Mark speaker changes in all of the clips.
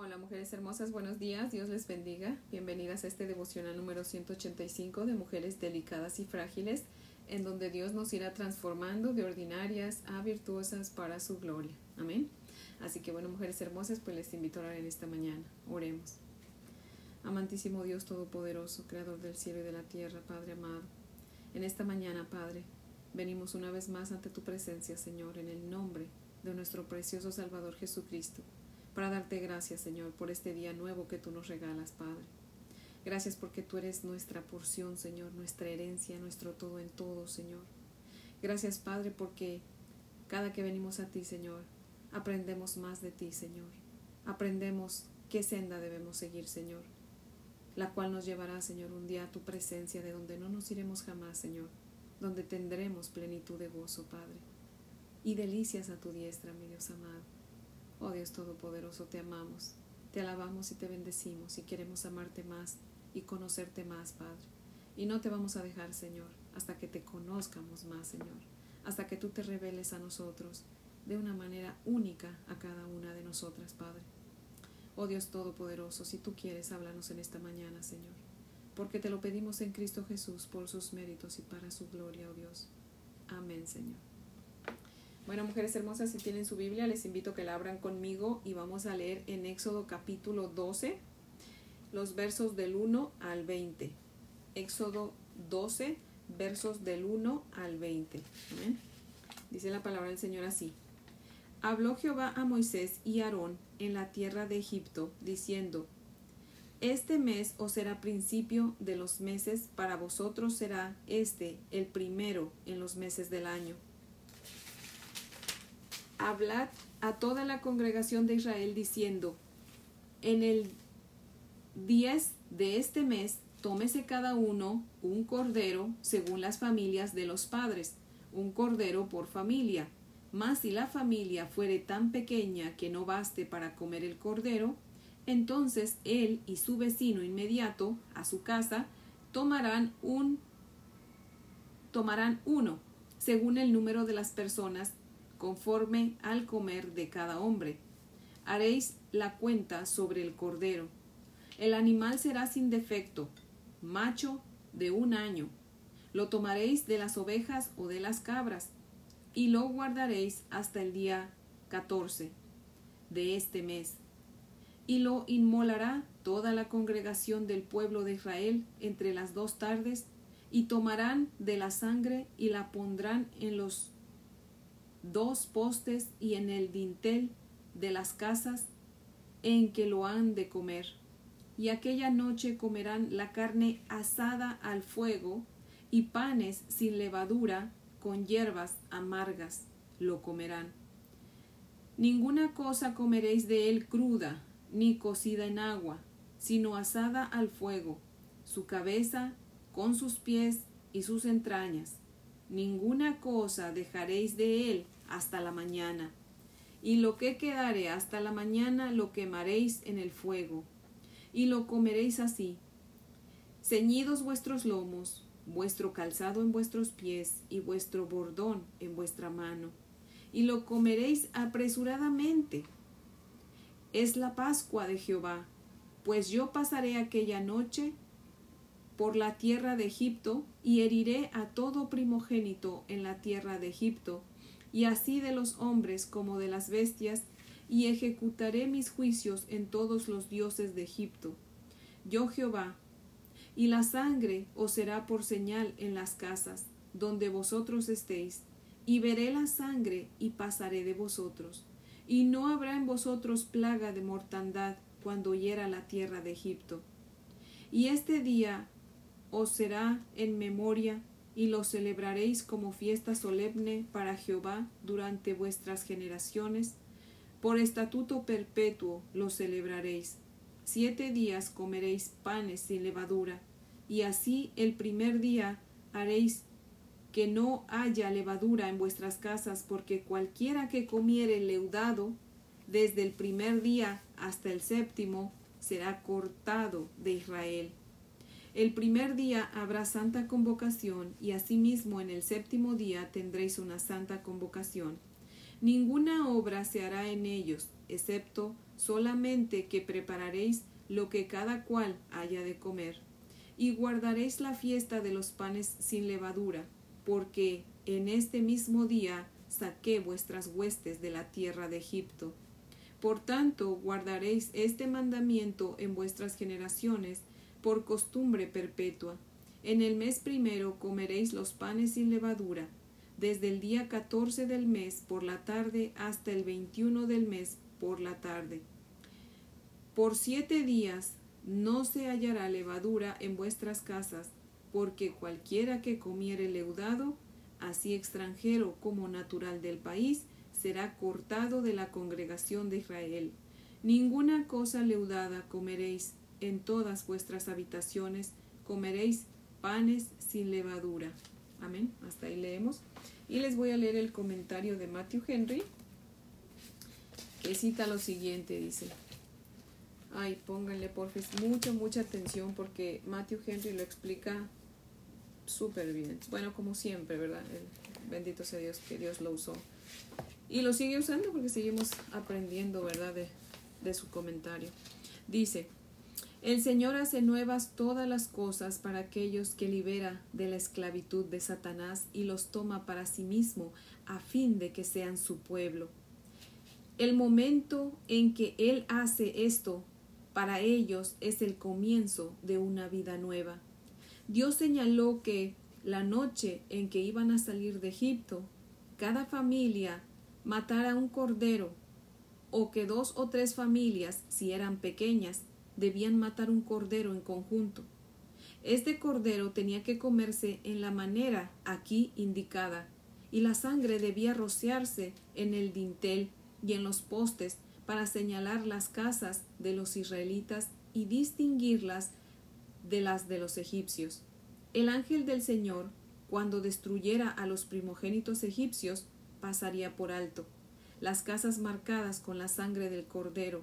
Speaker 1: Hola mujeres hermosas, buenos días, Dios les bendiga. Bienvenidas a este devocional número 185 de mujeres delicadas y frágiles, en donde Dios nos irá transformando de ordinarias a virtuosas para su gloria. Amén. Así que bueno, mujeres hermosas, pues les invito a orar en esta mañana. Oremos. Amantísimo Dios Todopoderoso, Creador del cielo y de la tierra, Padre amado. En esta mañana, Padre, venimos una vez más ante tu presencia, Señor, en el nombre de nuestro precioso Salvador Jesucristo para darte gracias, Señor, por este día nuevo que tú nos regalas, Padre. Gracias porque tú eres nuestra porción, Señor, nuestra herencia, nuestro todo en todo, Señor. Gracias, Padre, porque cada que venimos a ti, Señor, aprendemos más de ti, Señor. Aprendemos qué senda debemos seguir, Señor, la cual nos llevará, Señor, un día a tu presencia de donde no nos iremos jamás, Señor, donde tendremos plenitud de gozo, Padre, y delicias a tu diestra, mi Dios amado. Oh Dios Todopoderoso, te amamos, te alabamos y te bendecimos y queremos amarte más y conocerte más, Padre. Y no te vamos a dejar, Señor, hasta que te conozcamos más, Señor, hasta que tú te reveles a nosotros de una manera única a cada una de nosotras, Padre. Oh Dios Todopoderoso, si tú quieres, háblanos en esta mañana, Señor, porque te lo pedimos en Cristo Jesús por sus méritos y para su gloria, oh Dios. Amén, Señor. Bueno, mujeres hermosas, si tienen su Biblia, les invito a que la abran conmigo y vamos a leer en Éxodo capítulo 12, los versos del 1 al 20. Éxodo 12, versos del 1 al 20. Dice la palabra del Señor así. Habló Jehová a Moisés y Aarón en la tierra de Egipto, diciendo, Este mes os será principio de los meses, para vosotros será este el primero en los meses del año hablad a toda la congregación de Israel diciendo, en el 10 de este mes tómese cada uno un cordero según las familias de los padres, un cordero por familia. Mas si la familia fuere tan pequeña que no baste para comer el cordero, entonces él y su vecino inmediato a su casa tomarán un tomarán uno, según el número de las personas conforme al comer de cada hombre. Haréis la cuenta sobre el cordero. El animal será sin defecto, macho de un año. Lo tomaréis de las ovejas o de las cabras, y lo guardaréis hasta el día catorce de este mes. Y lo inmolará toda la congregación del pueblo de Israel entre las dos tardes, y tomarán de la sangre y la pondrán en los dos postes y en el dintel de las casas en que lo han de comer. Y aquella noche comerán la carne asada al fuego y panes sin levadura con hierbas amargas lo comerán. Ninguna cosa comeréis de él cruda, ni cocida en agua, sino asada al fuego, su cabeza con sus pies y sus entrañas, ninguna cosa dejaréis de él hasta la mañana. Y lo que quedare hasta la mañana lo quemaréis en el fuego, y lo comeréis así. Ceñidos vuestros lomos, vuestro calzado en vuestros pies, y vuestro bordón en vuestra mano, y lo comeréis apresuradamente. Es la Pascua de Jehová, pues yo pasaré aquella noche por la tierra de Egipto y heriré a todo primogénito en la tierra de Egipto, y así de los hombres como de las bestias, y ejecutaré mis juicios en todos los dioses de Egipto. Yo Jehová, y la sangre os será por señal en las casas, donde vosotros estéis, y veré la sangre y pasaré de vosotros. Y no habrá en vosotros plaga de mortandad cuando hiera la tierra de Egipto. Y este día os será en memoria y lo celebraréis como fiesta solemne para Jehová durante vuestras generaciones. Por estatuto perpetuo lo celebraréis. Siete días comeréis panes sin levadura, y así el primer día haréis que no haya levadura en vuestras casas, porque cualquiera que comiere leudado, desde el primer día hasta el séptimo, será cortado de Israel. El primer día habrá santa convocación y asimismo en el séptimo día tendréis una santa convocación. Ninguna obra se hará en ellos, excepto solamente que prepararéis lo que cada cual haya de comer. Y guardaréis la fiesta de los panes sin levadura, porque en este mismo día saqué vuestras huestes de la tierra de Egipto. Por tanto, guardaréis este mandamiento en vuestras generaciones por costumbre perpetua. En el mes primero comeréis los panes sin levadura, desde el día catorce del mes por la tarde hasta el veintiuno del mes por la tarde. Por siete días no se hallará levadura en vuestras casas, porque cualquiera que comiere leudado, así extranjero como natural del país, será cortado de la congregación de Israel. Ninguna cosa leudada comeréis en todas vuestras habitaciones, comeréis panes sin levadura. Amén. Hasta ahí leemos. Y les voy a leer el comentario de Matthew Henry, que cita lo siguiente, dice. Ay, pónganle porfis mucha, mucha atención porque Matthew Henry lo explica súper bien. Bueno, como siempre, ¿verdad? bendito sea Dios que Dios lo usó. Y lo sigue usando porque seguimos aprendiendo, ¿verdad? De, de su comentario. Dice, el Señor hace nuevas todas las cosas para aquellos que libera de la esclavitud de Satanás y los toma para sí mismo a fin de que sean su pueblo. El momento en que Él hace esto para ellos es el comienzo de una vida nueva. Dios señaló que la noche en que iban a salir de Egipto, cada familia matara un cordero, o que dos o tres familias, si eran pequeñas, debían matar un cordero en conjunto. Este cordero tenía que comerse en la manera aquí indicada, y la sangre debía rociarse en el dintel y en los postes para señalar las casas de los israelitas y distinguirlas de las de los egipcios. El ángel del Señor, cuando destruyera a los primogénitos egipcios, pasaría por alto. Las casas marcadas con la sangre del cordero.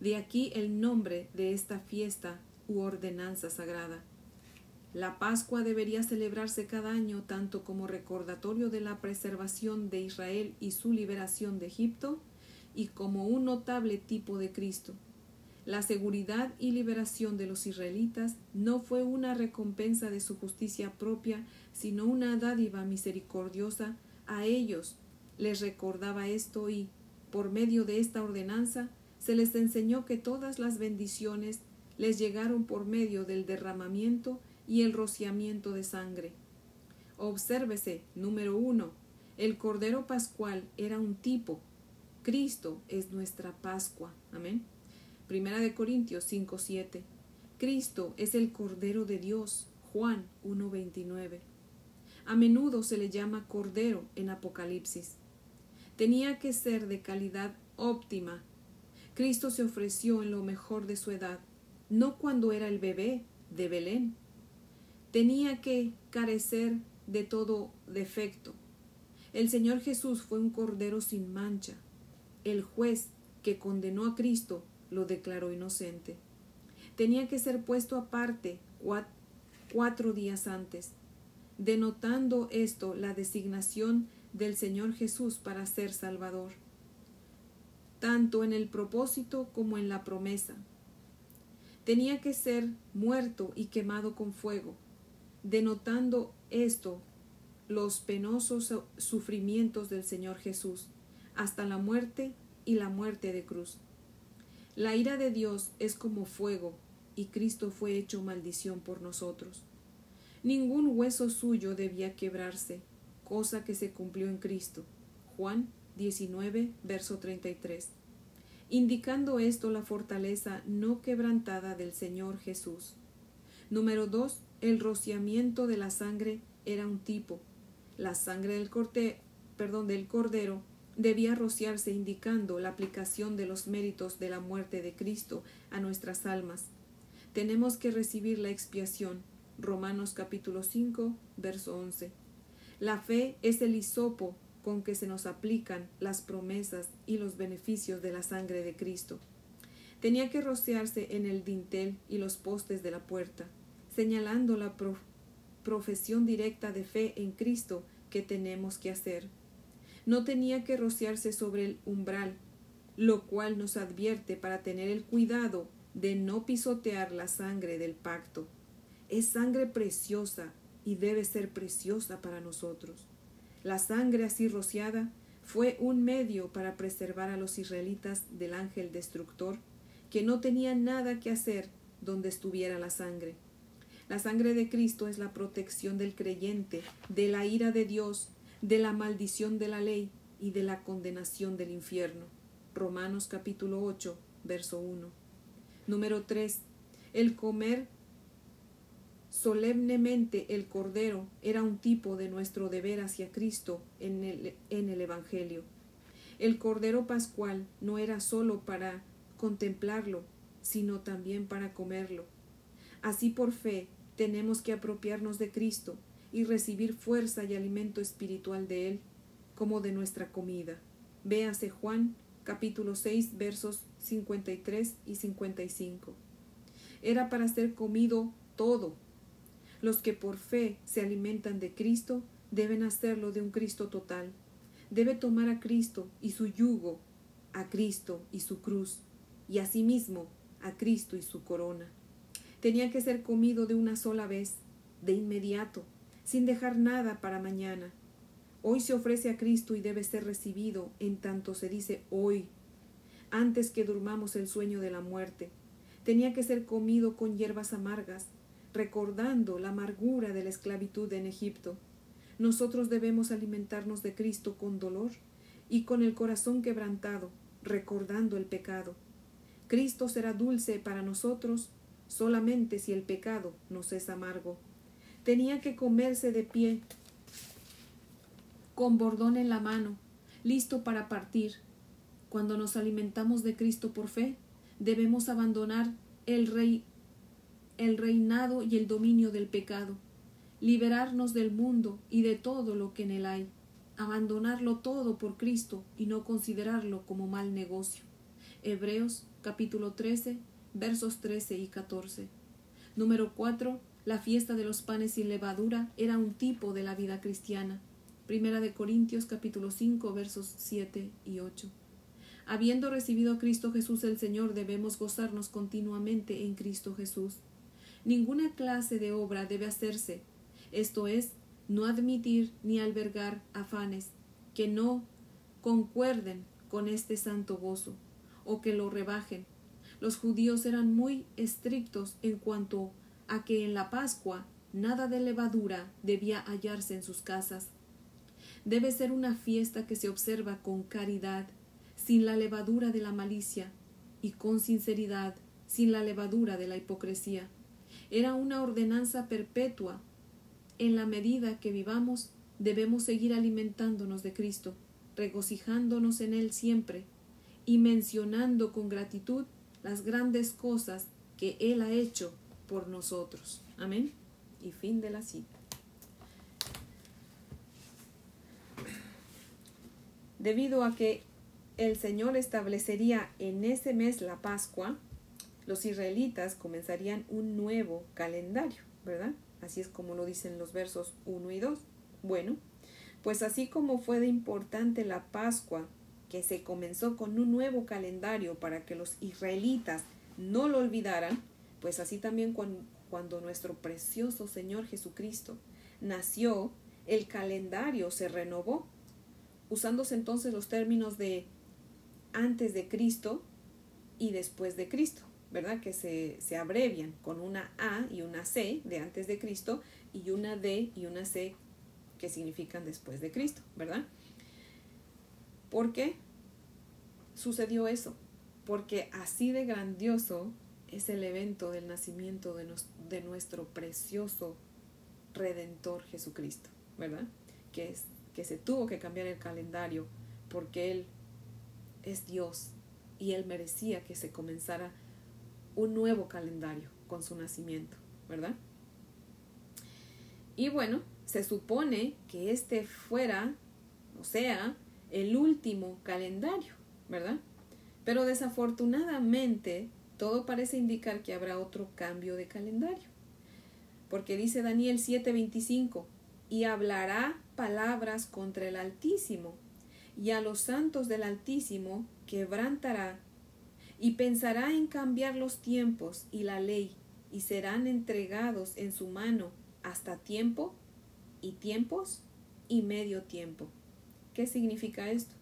Speaker 1: De aquí el nombre de esta fiesta u ordenanza sagrada. La Pascua debería celebrarse cada año tanto como recordatorio de la preservación de Israel y su liberación de Egipto, y como un notable tipo de Cristo. La seguridad y liberación de los israelitas no fue una recompensa de su justicia propia, sino una dádiva misericordiosa a ellos. Les recordaba esto y, por medio de esta ordenanza, se les enseñó que todas las bendiciones les llegaron por medio del derramamiento y el rociamiento de sangre. Obsérvese, número uno, el Cordero Pascual era un tipo, Cristo es nuestra Pascua. Amén. Primera de Corintios 5, 7. Cristo es el Cordero de Dios. Juan 1.29. A menudo se le llama Cordero en Apocalipsis. Tenía que ser de calidad óptima. Cristo se ofreció en lo mejor de su edad, no cuando era el bebé de Belén. Tenía que carecer de todo defecto. El Señor Jesús fue un Cordero sin mancha, el juez que condenó a Cristo lo declaró inocente. Tenía que ser puesto aparte cuatro días antes, denotando esto la designación del Señor Jesús para ser Salvador, tanto en el propósito como en la promesa. Tenía que ser muerto y quemado con fuego, denotando esto los penosos sufrimientos del Señor Jesús hasta la muerte y la muerte de cruz. La ira de Dios es como fuego, y Cristo fue hecho maldición por nosotros. Ningún hueso suyo debía quebrarse, cosa que se cumplió en Cristo. Juan 19, verso 33. Indicando esto la fortaleza no quebrantada del Señor Jesús. Número 2. El rociamiento de la sangre era un tipo. La sangre del, corte, perdón, del cordero debía rociarse indicando la aplicación de los méritos de la muerte de Cristo a nuestras almas. Tenemos que recibir la expiación. Romanos capítulo 5, verso 11. La fe es el hisopo con que se nos aplican las promesas y los beneficios de la sangre de Cristo. Tenía que rociarse en el dintel y los postes de la puerta, señalando la profesión directa de fe en Cristo que tenemos que hacer. no tenía que rociarse sobre el umbral, lo cual nos advierte para tener el cuidado de no pisotear la sangre del pacto. Es sangre preciosa y debe ser preciosa para nosotros. La sangre así rociada fue un medio para preservar a los israelitas del ángel destructor, que no tenía nada que hacer donde estuviera la sangre. La sangre de Cristo es la protección del creyente de la ira de Dios, de la maldición de la ley y de la condenación del infierno. Romanos capítulo 8, verso 1. Número 3. El comer solemnemente el Cordero era un tipo de nuestro deber hacia Cristo en el, en el Evangelio. El Cordero Pascual no era sólo para contemplarlo, sino también para comerlo. Así por fe tenemos que apropiarnos de Cristo y recibir fuerza y alimento espiritual de Él, como de nuestra comida. Véase Juan capítulo 6 versos 53 y 55. Era para ser comido todo. Los que por fe se alimentan de Cristo deben hacerlo de un Cristo total. Debe tomar a Cristo y su yugo, a Cristo y su cruz, y asimismo a Cristo y su corona. Tenía que ser comido de una sola vez, de inmediato, sin dejar nada para mañana. Hoy se ofrece a Cristo y debe ser recibido en tanto se dice hoy, antes que durmamos el sueño de la muerte. Tenía que ser comido con hierbas amargas, recordando la amargura de la esclavitud en Egipto. Nosotros debemos alimentarnos de Cristo con dolor y con el corazón quebrantado, recordando el pecado. Cristo será dulce para nosotros solamente si el pecado nos es amargo. Tenía que comerse de pie, con bordón en la mano, listo para partir. Cuando nos alimentamos de Cristo por fe, debemos abandonar el rey el reinado y el dominio del pecado, liberarnos del mundo y de todo lo que en él hay, abandonarlo todo por Cristo y no considerarlo como mal negocio. Hebreos capítulo 13, versos 13 y 14. Número 4. La fiesta de los panes sin levadura era un tipo de la vida cristiana. Primera de Corintios capítulo 5, versos 7 y 8. Habiendo recibido a Cristo Jesús el Señor, debemos gozarnos continuamente en Cristo Jesús. Ninguna clase de obra debe hacerse, esto es, no admitir ni albergar afanes que no concuerden con este santo gozo o que lo rebajen. Los judíos eran muy estrictos en cuanto a que en la Pascua nada de levadura debía hallarse en sus casas. Debe ser una fiesta que se observa con caridad, sin la levadura de la malicia, y con sinceridad, sin la levadura de la hipocresía. Era una ordenanza perpetua. En la medida que vivamos, debemos seguir alimentándonos de Cristo, regocijándonos en Él siempre, y mencionando con gratitud las grandes cosas que Él ha hecho por nosotros. Amén. Y fin de la cita. Debido a que el Señor establecería en ese mes la Pascua, los israelitas comenzarían un nuevo calendario, ¿verdad? Así es como lo dicen los versos 1 y 2. Bueno, pues así como fue de importante la Pascua que se comenzó con un nuevo calendario para que los israelitas no lo olvidaran, pues así también cuando, nuestro precioso Señor Jesucristo nació, el calendario se renovó, usándose entonces los términos de antes de Cristo y después de Cristo, ¿verdad? Que se, se abrevian con una A y una C de antes de Cristo y una D y una C que significan después de Cristo, ¿verdad? ¿Por qué sucedió eso? Porque así de grandioso es el evento del nacimiento de, de nuestro precioso Redentor Jesucristo, ¿verdad? Que, es, que se tuvo que cambiar el calendario porque Él es Dios y Él merecía que se comenzara un nuevo calendario con su nacimiento, ¿verdad? Y bueno, se supone que este fuera, o sea, el último calendario, ¿verdad? Pero desafortunadamente todo parece indicar que habrá otro cambio de calendario. Porque dice Daniel 7:25, y hablará palabras contra el Altísimo, y a los santos del Altísimo quebrantará y pensará en cambiar los tiempos y la ley y serán entregados en su mano hasta tiempo y tiempos y medio tiempo. ¿Qué significa esto?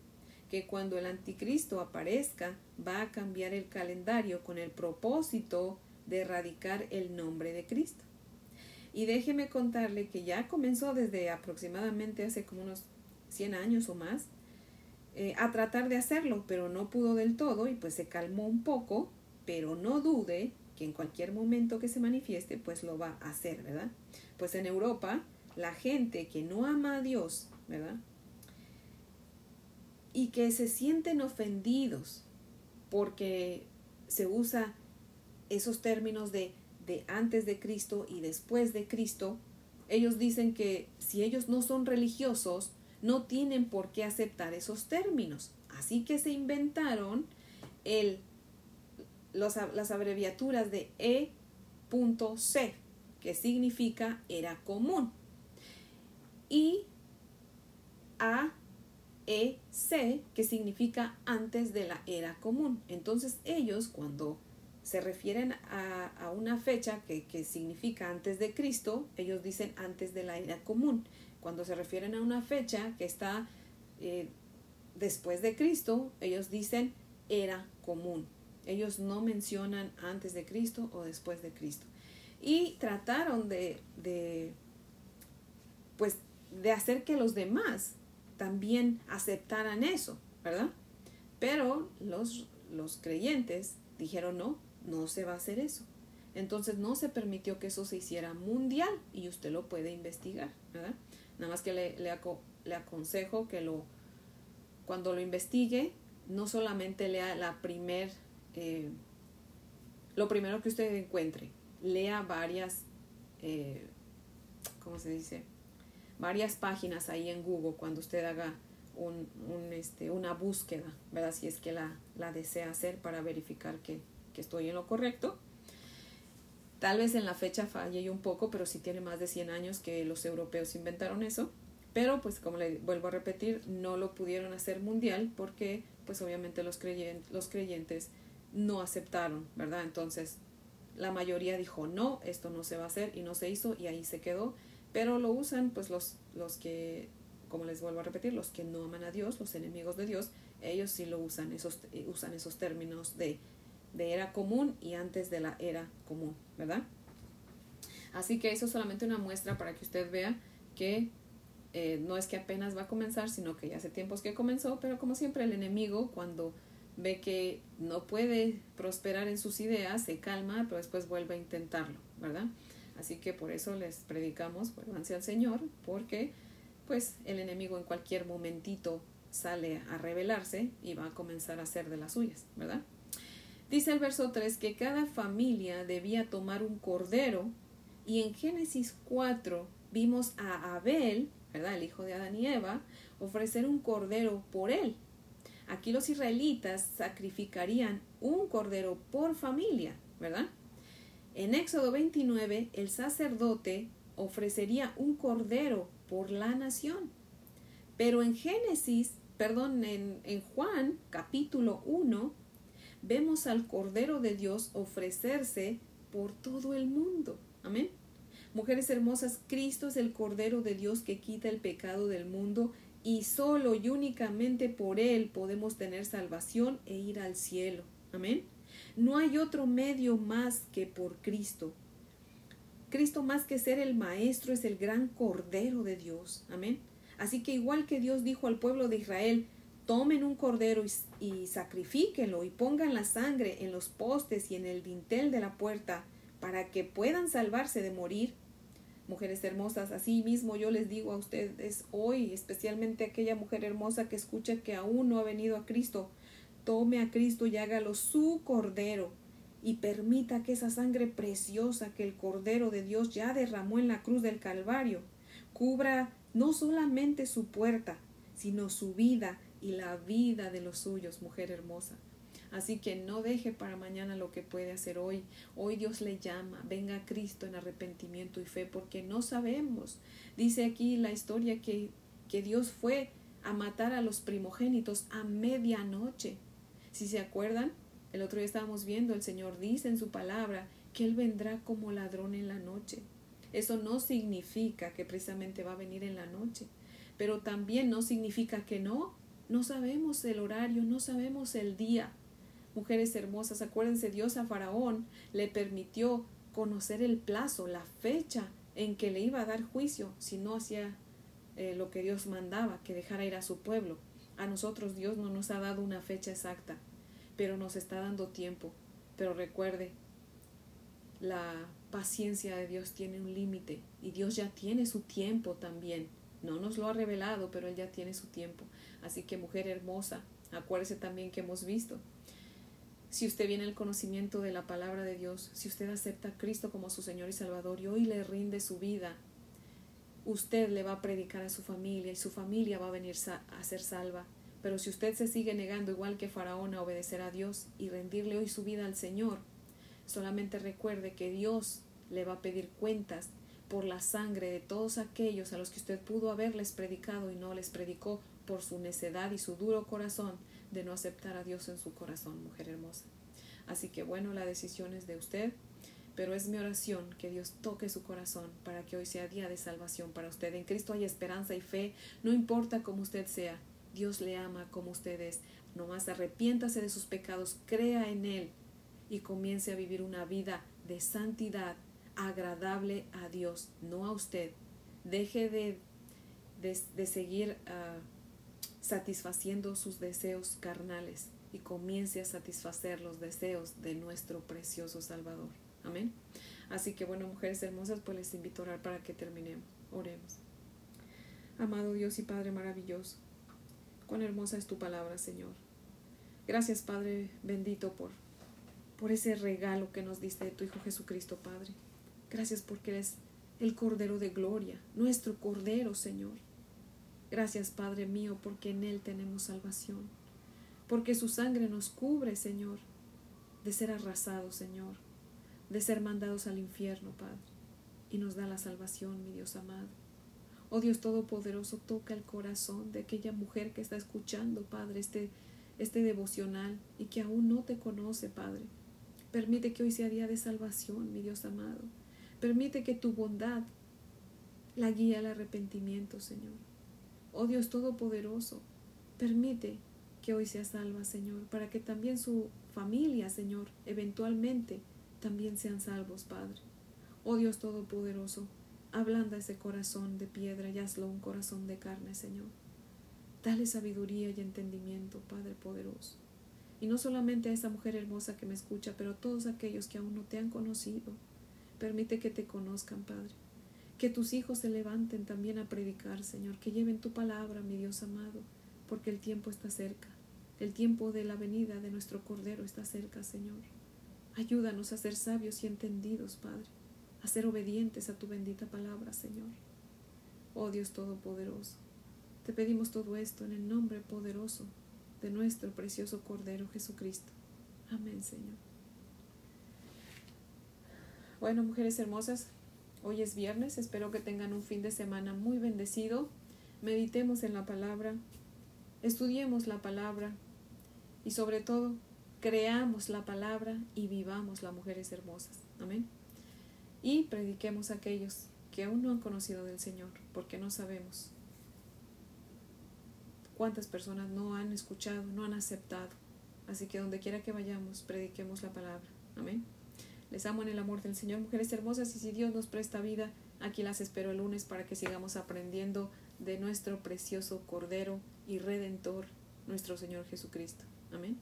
Speaker 1: Que cuando el anticristo aparezca va a cambiar el calendario con el propósito de erradicar el nombre de Cristo. Y déjeme contarle que ya comenzó desde aproximadamente hace como unos 100 años o más eh, a tratar de hacerlo, pero no pudo del todo y pues se calmó un poco, pero no dude que en cualquier momento que se manifieste pues lo va a hacer, ¿verdad? Pues en Europa la gente que no ama a Dios, ¿verdad? Y que se sienten ofendidos porque se usa esos términos de, de antes de Cristo y después de Cristo, ellos dicen que si ellos no son religiosos, no tienen por qué aceptar esos términos. Así que se inventaron el, las abreviaturas de E.C, que significa era común, y AEC, que significa antes de la era común. Entonces ellos cuando se refieren a, una fecha que, significa antes de Cristo, ellos dicen antes de la era común. Cuando se refieren a una fecha que está eh, después de Cristo, ellos dicen era común. Ellos no mencionan antes de Cristo o después de Cristo. Y trataron de, de pues, de hacer que los demás también aceptaran eso, ¿verdad? Pero los, los creyentes dijeron no, no se va a hacer eso. Entonces no se permitió que eso se hiciera mundial y usted lo puede investigar, ¿verdad? Nada más que le, le, aconsejo que lo, cuando lo investigue, no solamente lea la primer, eh, lo primero que usted encuentre, lea varias, eh, ¿cómo se dice? Varias páginas ahí en Google cuando usted haga un, un, este, una búsqueda, ¿verdad? Si es que la, la desea hacer para verificar que estoy en lo correcto. Tal vez en la fecha falle un poco, pero sí tiene más de 100 años que los europeos inventaron eso. Pero pues como le vuelvo a repetir, no lo pudieron hacer mundial porque pues obviamente los, creyentes, los creyentes no aceptaron, ¿verdad? Entonces la mayoría dijo no, esto no se va a hacer y no se hizo y ahí se quedó. Pero lo usan pues los, los que, como les vuelvo a repetir, los que no aman a Dios, los enemigos de Dios, ellos sí lo usan, esos, usan esos términos de de era común y antes de la era común, ¿verdad? Así que eso es solamente una muestra para que usted vea que eh, no es que apenas va a comenzar, sino que ya hace tiempos que comenzó, pero como siempre el enemigo cuando ve que no puede prosperar en sus ideas, se calma, pero después vuelve a intentarlo, ¿verdad? Así que por eso les predicamos, vuelvanse al Señor, porque pues el enemigo en cualquier momentito sale a rebelarse y va a comenzar a hacer de las suyas, ¿verdad? Dice el verso 3 que cada familia debía tomar un cordero y en Génesis 4 vimos a Abel, ¿verdad? El hijo de Adán y Eva, ofrecer un cordero por él. Aquí los israelitas sacrificarían un cordero por familia, ¿verdad? En Éxodo 29 el sacerdote ofrecería un cordero por la nación. Pero en Génesis, perdón, en, en Juan capítulo 1, vemos al Cordero de Dios ofrecerse por todo el mundo. Amén. Mujeres hermosas, Cristo es el Cordero de Dios que quita el pecado del mundo y solo y únicamente por Él podemos tener salvación e ir al cielo. Amén. No hay otro medio más que por Cristo. Cristo más que ser el Maestro es el gran Cordero de Dios. Amén. Así que igual que Dios dijo al pueblo de Israel, tomen un cordero y, y sacrifíquenlo y pongan la sangre en los postes y en el dintel de la puerta para que puedan salvarse de morir. Mujeres hermosas, así mismo yo les digo a ustedes hoy, especialmente aquella mujer hermosa que escucha que aún no ha venido a Cristo, tome a Cristo y hágalo su cordero y permita que esa sangre preciosa que el Cordero de Dios ya derramó en la cruz del Calvario cubra no solamente su puerta, sino su vida y la vida de los suyos, mujer hermosa. Así que no deje para mañana lo que puede hacer hoy. Hoy Dios le llama, venga Cristo en arrepentimiento y fe, porque no sabemos. Dice aquí la historia que, que Dios fue a matar a los primogénitos a medianoche. Si se acuerdan, el otro día estábamos viendo, el Señor dice en su palabra que Él vendrá como ladrón en la noche. Eso no significa que precisamente va a venir en la noche, pero también no significa que no. No sabemos el horario, no sabemos el día. Mujeres hermosas, acuérdense, Dios a Faraón le permitió conocer el plazo, la fecha en que le iba a dar juicio si no hacía eh, lo que Dios mandaba, que dejara ir a su pueblo. A nosotros Dios no nos ha dado una fecha exacta, pero nos está dando tiempo. Pero recuerde, la paciencia de Dios tiene un límite y Dios ya tiene su tiempo también. No nos lo ha revelado, pero Él ya tiene su tiempo. Así que mujer hermosa, acuérdese también que hemos visto. Si usted viene al conocimiento de la palabra de Dios, si usted acepta a Cristo como su Señor y Salvador y hoy le rinde su vida, usted le va a predicar a su familia y su familia va a venir a ser salva. Pero si usted se sigue negando igual que Faraón a obedecer a Dios y rendirle hoy su vida al Señor, solamente recuerde que Dios le va a pedir cuentas por la sangre de todos aquellos a los que usted pudo haberles predicado y no les predicó por su necedad y su duro corazón de no aceptar a Dios en su corazón, mujer hermosa. Así que bueno, la decisión es de usted, pero es mi oración que Dios toque su corazón para que hoy sea día de salvación para usted. En Cristo hay esperanza y fe, no importa cómo usted sea, Dios le ama como usted es. Nomás arrepiéntase de sus pecados, crea en Él y comience a vivir una vida de santidad agradable a Dios, no a usted. Deje de, de, seguir ah, satisfaciendo sus deseos carnales y comience a satisfacer los deseos de nuestro precioso Salvador. Amén. Así que bueno, mujeres hermosas, pues les invito a orar para que terminemos. Oremos. Amado Dios y Padre maravilloso, cuán hermosa es tu palabra, Señor. Gracias, Padre bendito, por, por ese regalo que nos diste de tu Hijo Jesucristo, Padre. Gracias porque eres el Cordero de Gloria, nuestro Cordero, Señor. Gracias, Padre mío, porque en Él tenemos salvación, porque su sangre nos cubre, Señor, de ser arrasados, Señor, de ser mandados al infierno, Padre, y nos da la salvación, mi Dios amado. Oh Dios Todopoderoso, toca el corazón de aquella mujer que está escuchando, Padre, este, este devocional y que aún no te conoce, Padre. Permite que hoy sea día de salvación, mi Dios amado. Permite que tu bondad la guíe al arrepentimiento, Señor. Oh Dios Todopoderoso, permite que hoy sea salva, Señor, para que también su familia, Señor, eventualmente también sean salvos, Padre. Oh Dios Todopoderoso, ablanda ese corazón de piedra y hazlo un corazón de carne, Señor. Dale sabiduría y entendimiento, Padre poderoso. Y no solamente a esa mujer hermosa que me escucha, pero a todos aquellos que aún no te han conocido Permite que te conozcan, Padre. Que tus hijos se levanten también a predicar, Señor. Que lleven tu palabra, mi Dios amado, porque el tiempo está cerca. El tiempo de la venida de nuestro Cordero está cerca, Señor. Ayúdanos a ser sabios y entendidos, Padre. A ser obedientes a tu bendita palabra, Señor. Oh Dios Todopoderoso. Te pedimos todo esto en el nombre poderoso de nuestro precioso Cordero Jesucristo. Amén, Señor. Bueno, mujeres hermosas, hoy es viernes, espero que tengan un fin de semana muy bendecido. Meditemos en la palabra, estudiemos la palabra y sobre todo creamos la palabra y vivamos las mujeres hermosas. Amén. Y prediquemos a aquellos que aún no han conocido del Señor, porque no sabemos cuántas personas no han escuchado, no han aceptado. Así que donde quiera que vayamos, prediquemos la palabra. Amén. Les amo en el amor del Señor, mujeres hermosas, y si Dios nos presta vida, aquí las espero el lunes para que sigamos aprendiendo de nuestro precioso Cordero y Redentor, nuestro Señor Jesucristo. Amén.